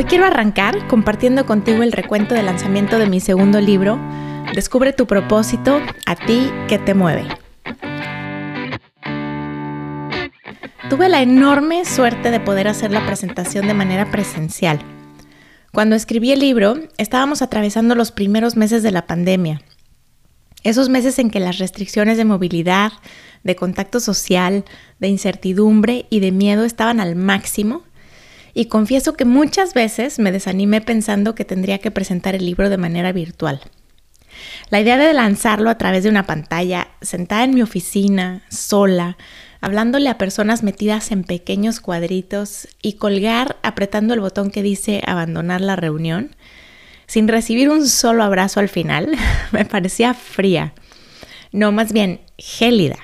Hoy quiero arrancar compartiendo contigo el recuento del lanzamiento de mi segundo libro, Descubre tu propósito, a ti que te mueve. Tuve la enorme suerte de poder hacer la presentación de manera presencial. Cuando escribí el libro, estábamos atravesando los primeros meses de la pandemia. Esos meses en que las restricciones de movilidad, de contacto social, de incertidumbre y de miedo estaban al máximo. Y confieso que muchas veces me desanimé pensando que tendría que presentar el libro de manera virtual. La idea de lanzarlo a través de una pantalla, sentada en mi oficina, sola, hablándole a personas metidas en pequeños cuadritos y colgar apretando el botón que dice abandonar la reunión, sin recibir un solo abrazo al final, me parecía fría. No, más bien gélida.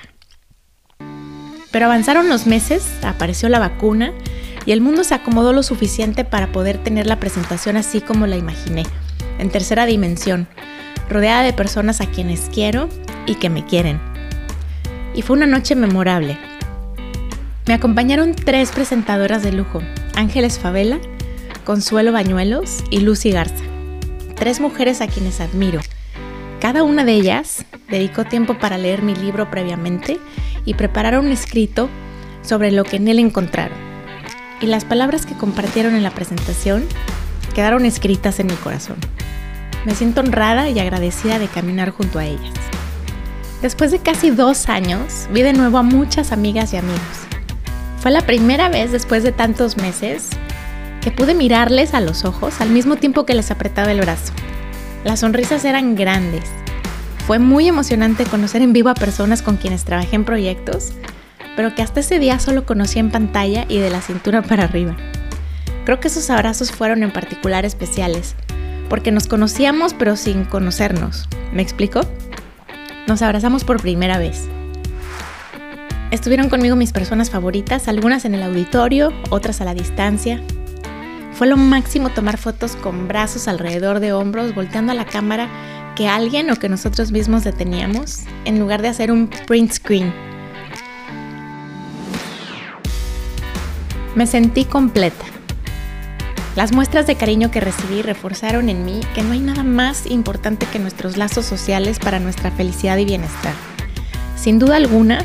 Pero avanzaron los meses, apareció la vacuna y el mundo se acomodó lo suficiente para poder tener la presentación así como la imaginé, en tercera dimensión, rodeada de personas a quienes quiero y que me quieren. Y fue una noche memorable. Me acompañaron tres presentadoras de lujo, Ángeles Favela, Consuelo Bañuelos y Lucy Garza. Tres mujeres a quienes admiro. Cada una de ellas dedicó tiempo para leer mi libro previamente y preparar un escrito sobre lo que en él encontraron. Y las palabras que compartieron en la presentación quedaron escritas en mi corazón. Me siento honrada y agradecida de caminar junto a ellas. Después de casi dos años, vi de nuevo a muchas amigas y amigos. Fue la primera vez después de tantos meses que pude mirarles a los ojos al mismo tiempo que les apretaba el brazo. Las sonrisas eran grandes. Fue muy emocionante conocer en vivo a personas con quienes trabajé en proyectos, pero que hasta ese día solo conocí en pantalla y de la cintura para arriba. Creo que esos abrazos fueron en particular especiales, porque nos conocíamos pero sin conocernos. ¿Me explico? Nos abrazamos por primera vez. Estuvieron conmigo mis personas favoritas, algunas en el auditorio, otras a la distancia. Fue lo máximo tomar fotos con brazos alrededor de hombros, volteando a la cámara que alguien o que nosotros mismos deteníamos, en lugar de hacer un print screen. Me sentí completa. Las muestras de cariño que recibí reforzaron en mí que no hay nada más importante que nuestros lazos sociales para nuestra felicidad y bienestar. Sin duda alguna,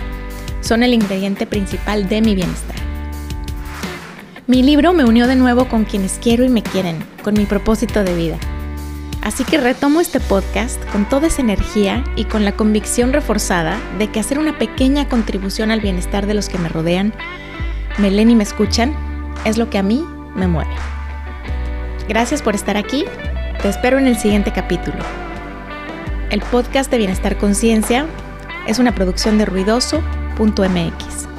son el ingrediente principal de mi bienestar. Mi libro me unió de nuevo con quienes quiero y me quieren, con mi propósito de vida. Así que retomo este podcast con toda esa energía y con la convicción reforzada de que hacer una pequeña contribución al bienestar de los que me rodean, me y me escuchan, es lo que a mí me mueve. Gracias por estar aquí, te espero en el siguiente capítulo. El podcast de Bienestar Conciencia es una producción de Ruidoso.mx.